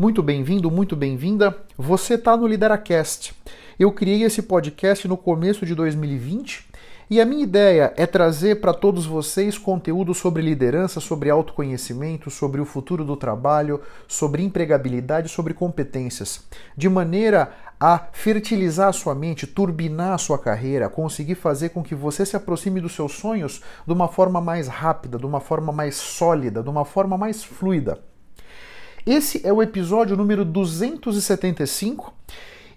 Muito bem-vindo, muito bem-vinda. Você está no Lideracast. Eu criei esse podcast no começo de 2020 e a minha ideia é trazer para todos vocês conteúdo sobre liderança, sobre autoconhecimento, sobre o futuro do trabalho, sobre empregabilidade, sobre competências, de maneira a fertilizar a sua mente, turbinar a sua carreira, conseguir fazer com que você se aproxime dos seus sonhos de uma forma mais rápida, de uma forma mais sólida, de uma forma mais fluida. Esse é o episódio número 275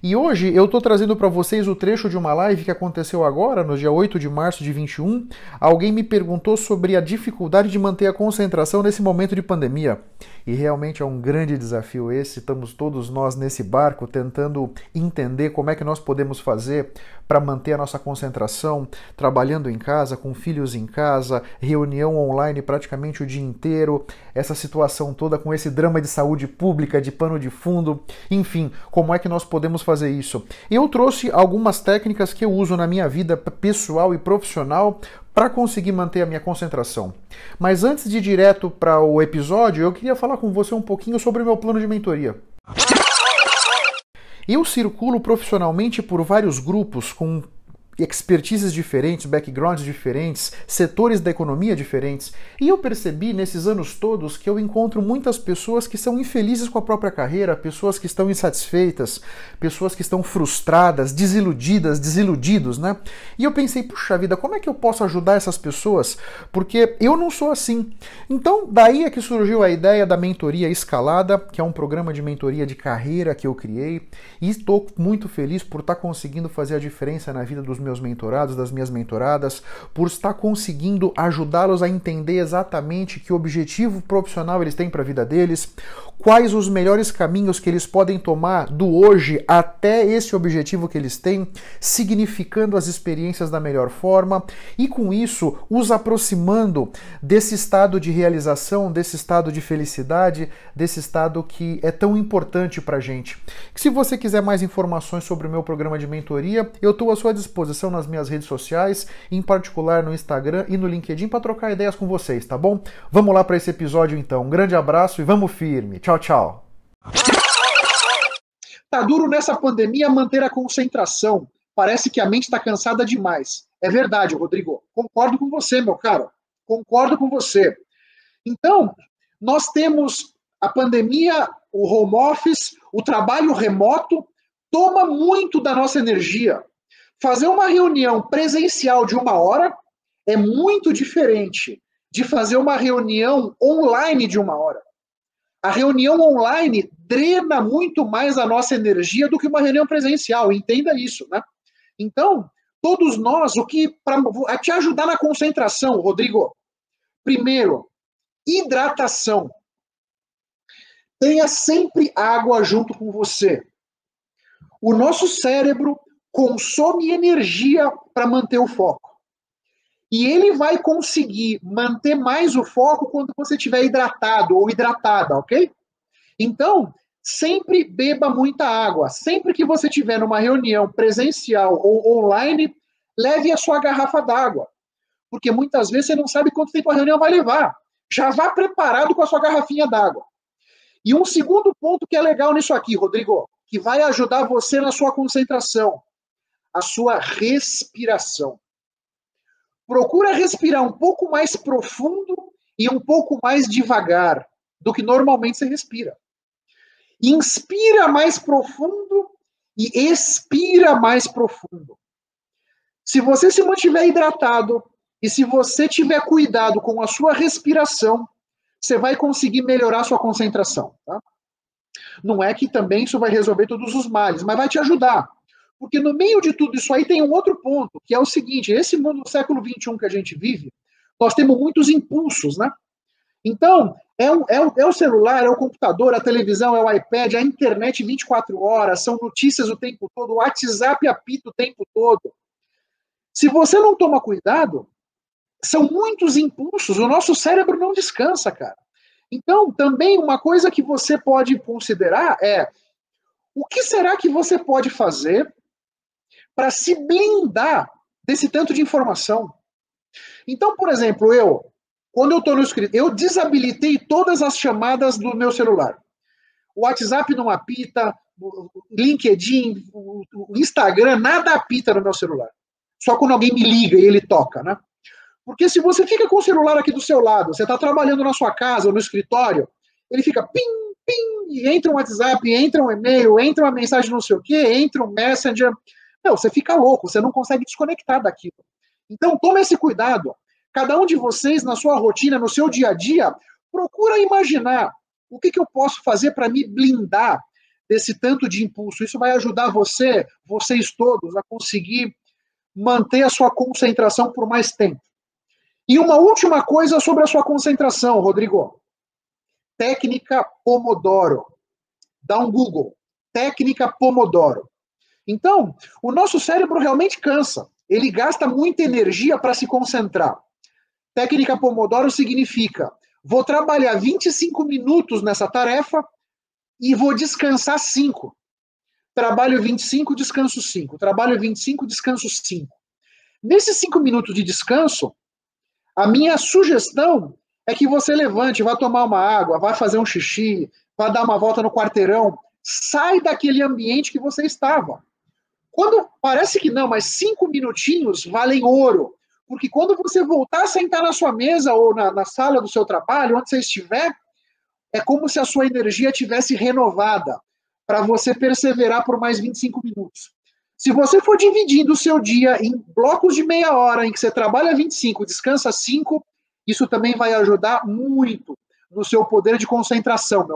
e hoje eu estou trazendo para vocês o trecho de uma live que aconteceu agora, no dia 8 de março de 21. Alguém me perguntou sobre a dificuldade de manter a concentração nesse momento de pandemia. E realmente é um grande desafio esse. Estamos todos nós nesse barco tentando entender como é que nós podemos fazer para manter a nossa concentração, trabalhando em casa, com filhos em casa, reunião online praticamente o dia inteiro, essa situação toda com esse drama de saúde pública, de pano de fundo, enfim, como é que nós podemos fazer fazer isso. Eu trouxe algumas técnicas que eu uso na minha vida pessoal e profissional para conseguir manter a minha concentração. Mas antes de ir direto para o episódio, eu queria falar com você um pouquinho sobre o meu plano de mentoria. Eu circulo profissionalmente por vários grupos com expertises diferentes, backgrounds diferentes, setores da economia diferentes. E eu percebi nesses anos todos que eu encontro muitas pessoas que são infelizes com a própria carreira, pessoas que estão insatisfeitas, pessoas que estão frustradas, desiludidas, desiludidos, né? E eu pensei, puxa vida, como é que eu posso ajudar essas pessoas? Porque eu não sou assim. Então, daí é que surgiu a ideia da mentoria escalada, que é um programa de mentoria de carreira que eu criei, e estou muito feliz por estar conseguindo fazer a diferença na vida dos meus mentorados, das minhas mentoradas, por estar conseguindo ajudá-los a entender exatamente que objetivo profissional eles têm para a vida deles, quais os melhores caminhos que eles podem tomar do hoje até esse objetivo que eles têm, significando as experiências da melhor forma e com isso os aproximando desse estado de realização, desse estado de felicidade, desse estado que é tão importante para gente. Se você quiser mais informações sobre o meu programa de mentoria, eu estou à sua disposição nas minhas redes sociais, em particular no Instagram e no LinkedIn, para trocar ideias com vocês, tá bom? Vamos lá para esse episódio então. Um grande abraço e vamos firme. Tchau, tchau. Tá duro nessa pandemia manter a concentração. Parece que a mente está cansada demais. É verdade, Rodrigo. Concordo com você, meu caro. Concordo com você. Então, nós temos a pandemia, o home office, o trabalho remoto, toma muito da nossa energia. Fazer uma reunião presencial de uma hora é muito diferente de fazer uma reunião online de uma hora. A reunião online drena muito mais a nossa energia do que uma reunião presencial, entenda isso, né? Então, todos nós, o que para te ajudar na concentração, Rodrigo, primeiro, hidratação. Tenha sempre água junto com você. O nosso cérebro consome energia para manter o foco. E ele vai conseguir manter mais o foco quando você estiver hidratado ou hidratada, ok? Então, sempre beba muita água. Sempre que você estiver numa reunião presencial ou online, leve a sua garrafa d'água. Porque muitas vezes você não sabe quanto tempo a reunião vai levar. Já vá preparado com a sua garrafinha d'água. E um segundo ponto que é legal nisso aqui, Rodrigo, que vai ajudar você na sua concentração, a sua respiração. Procura respirar um pouco mais profundo e um pouco mais devagar do que normalmente você respira. Inspira mais profundo e expira mais profundo. Se você se mantiver hidratado e se você tiver cuidado com a sua respiração, você vai conseguir melhorar sua concentração. Tá? Não é que também isso vai resolver todos os males, mas vai te ajudar. Porque no meio de tudo isso aí tem um outro ponto, que é o seguinte: esse mundo do século XXI que a gente vive, nós temos muitos impulsos, né? Então, é, um, é, o, é, o, celular, é o computador, a televisão, é o iPad, a internet 24 horas, são notícias o tempo todo, o WhatsApp apita o tempo todo. Se você não toma cuidado, são muitos impulsos, o nosso cérebro não descansa, cara. Então, também uma coisa que você pode considerar é o que será que você pode fazer para se blindar desse tanto de informação. Então, por exemplo, eu, quando eu estou no escritório, eu desabilitei todas as chamadas do meu celular. O WhatsApp não apita, o LinkedIn, o Instagram, nada apita no meu celular. Só quando alguém me liga e ele toca, né? Porque se você fica com o celular aqui do seu lado, você está trabalhando na sua casa ou no escritório, ele fica pim, pim, e entra um WhatsApp, entra um e-mail, entra uma mensagem não sei o quê, entra um Messenger. Não, você fica louco, você não consegue desconectar daquilo. Então, tome esse cuidado. Cada um de vocês, na sua rotina, no seu dia a dia, procura imaginar o que, que eu posso fazer para me blindar desse tanto de impulso. Isso vai ajudar você, vocês todos, a conseguir manter a sua concentração por mais tempo. E uma última coisa sobre a sua concentração, Rodrigo. Técnica Pomodoro. Dá um Google. Técnica Pomodoro. Então, o nosso cérebro realmente cansa. Ele gasta muita energia para se concentrar. Técnica Pomodoro significa: vou trabalhar 25 minutos nessa tarefa e vou descansar 5. Trabalho 25, descanso 5. Trabalho 25, descanso 5. Nesses 5 minutos de descanso, a minha sugestão é que você levante, vá tomar uma água, vá fazer um xixi, vá dar uma volta no quarteirão, sai daquele ambiente que você estava. Quando parece que não, mas cinco minutinhos valem ouro. Porque quando você voltar a sentar na sua mesa ou na, na sala do seu trabalho, onde você estiver, é como se a sua energia tivesse renovada para você perseverar por mais 25 minutos. Se você for dividindo o seu dia em blocos de meia hora, em que você trabalha 25, descansa 5, isso também vai ajudar muito no seu poder de concentração. Meu.